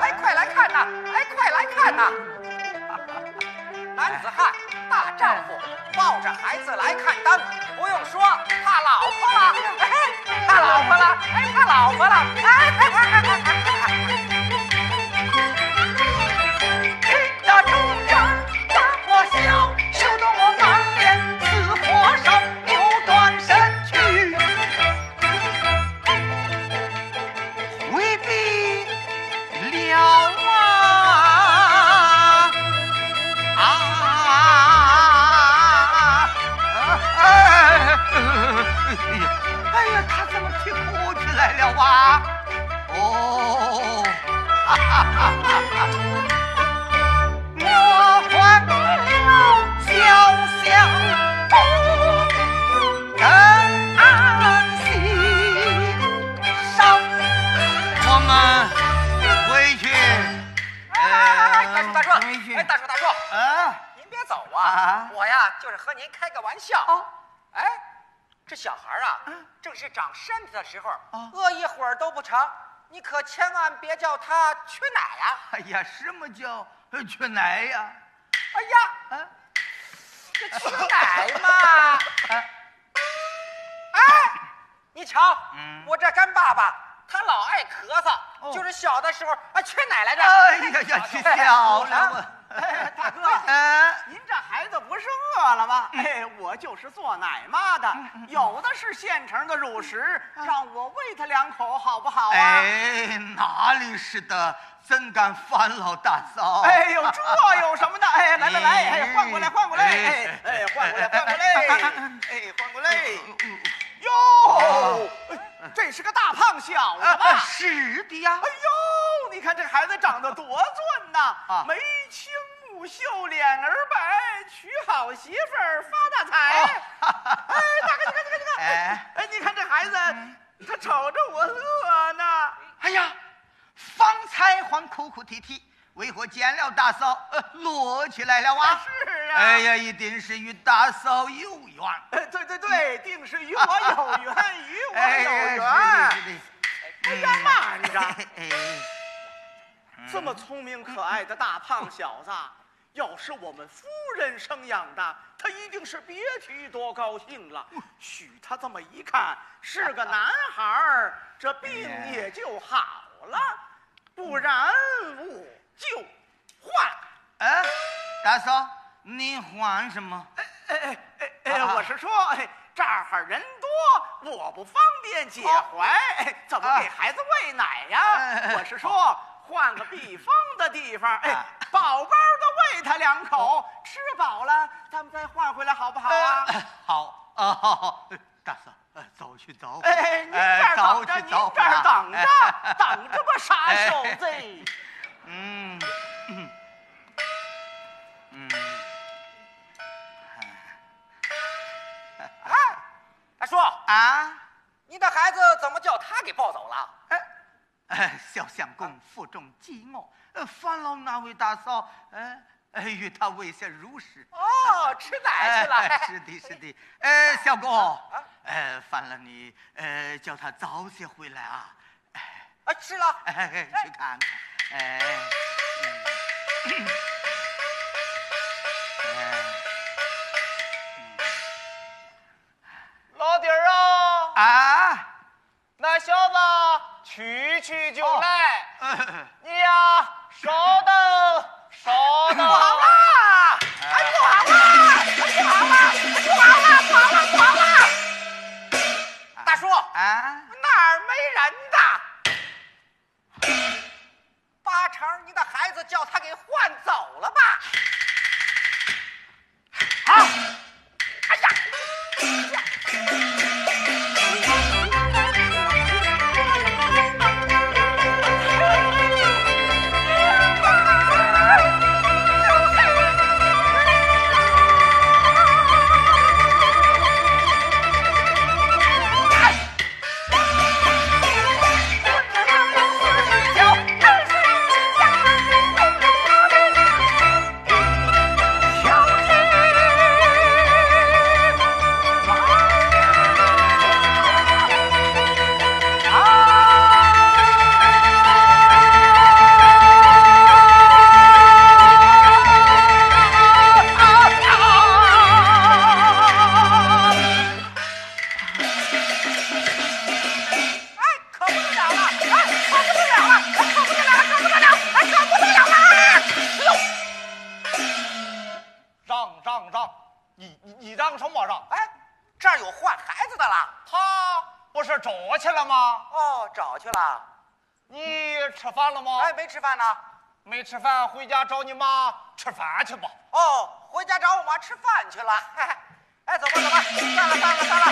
哎，快来看呐，哎，快来看呐。男子汉，大丈夫，抱着孩子来看灯，不用说，怕老婆了，哎，怕老婆了，哎，怕老婆了，哎，快快快快。长身体的时候，饿一会儿都不成，你可千万别叫他缺奶呀！哎呀，什么叫缺奶呀？哎呀，这缺奶嘛！哎，你瞧，我这干爸爸，他老爱咳嗽，就是小的时候啊缺奶来着。哎呀呀，去小了。哎，大哥，哎，您这不是饿了吗？哎，我就是做奶妈的，有的是现成的乳食，让我喂他两口好不好啊？哎，哪里是的，怎敢烦老大嫂？哎呦，这有什么的？哎，来来来，哎，换过来，换过来，哎，哎，换过来，换过来，哎，换过来。哟，这是个大胖小子吧？是的呀。哎呦，你看这孩子长得多俊呐！眉清目秀，脸儿白，娶好媳妇儿发大财。哎，大哥，你看，你看，你看，哎，哎，你看这孩子，他瞅着我乐呢。哎呀，方才还哭哭啼啼。为何见了大嫂呃，乐起来了啊？是啊。哎呀，一定是与大嫂有缘。哎，对对对，定是与我有缘，与我有缘。哎呀，慢着！哎，这么聪明可爱的大胖小子，要是我们夫人生养的，他一定是别提多高兴了。许他这么一看，是个男孩儿，这病也就好了。不然我。就换，哎，大嫂，你换什么？哎哎哎哎我是说，哎，这儿人多，我不方便解怀，怎么给孩子喂奶呀？我是说，换个避风的地方，哎，饱饱的喂他两口，吃饱了，咱们再换回来，好不好啊？好啊，好好，大嫂，走去走。哎，您这儿等着，您这儿等着，等着吧，傻小子。嗯嗯嗯，哎，大叔啊，你的孩子怎么叫他给抱走了？哎，小相公负重饥饿，烦劳那位大嫂，哎，与他喂些乳食。哦，吃奶去了。是的，是的。哎，小公，哎，烦了你，呃，叫他早些回来啊。啊，吃了。哎，去看看。哎，老弟儿啊啊，那小子去去就来，你呀稍等大叔啊，哪儿没人的？成，你的孩子叫他给换走了吧？了。他不是找去了吗？哦，找去了。你吃饭了吗？哎，没吃饭呢。没吃饭，回家找你妈吃饭去吧。哦，回家找我妈吃饭去了。哎，走吧走吧，散了散了散了。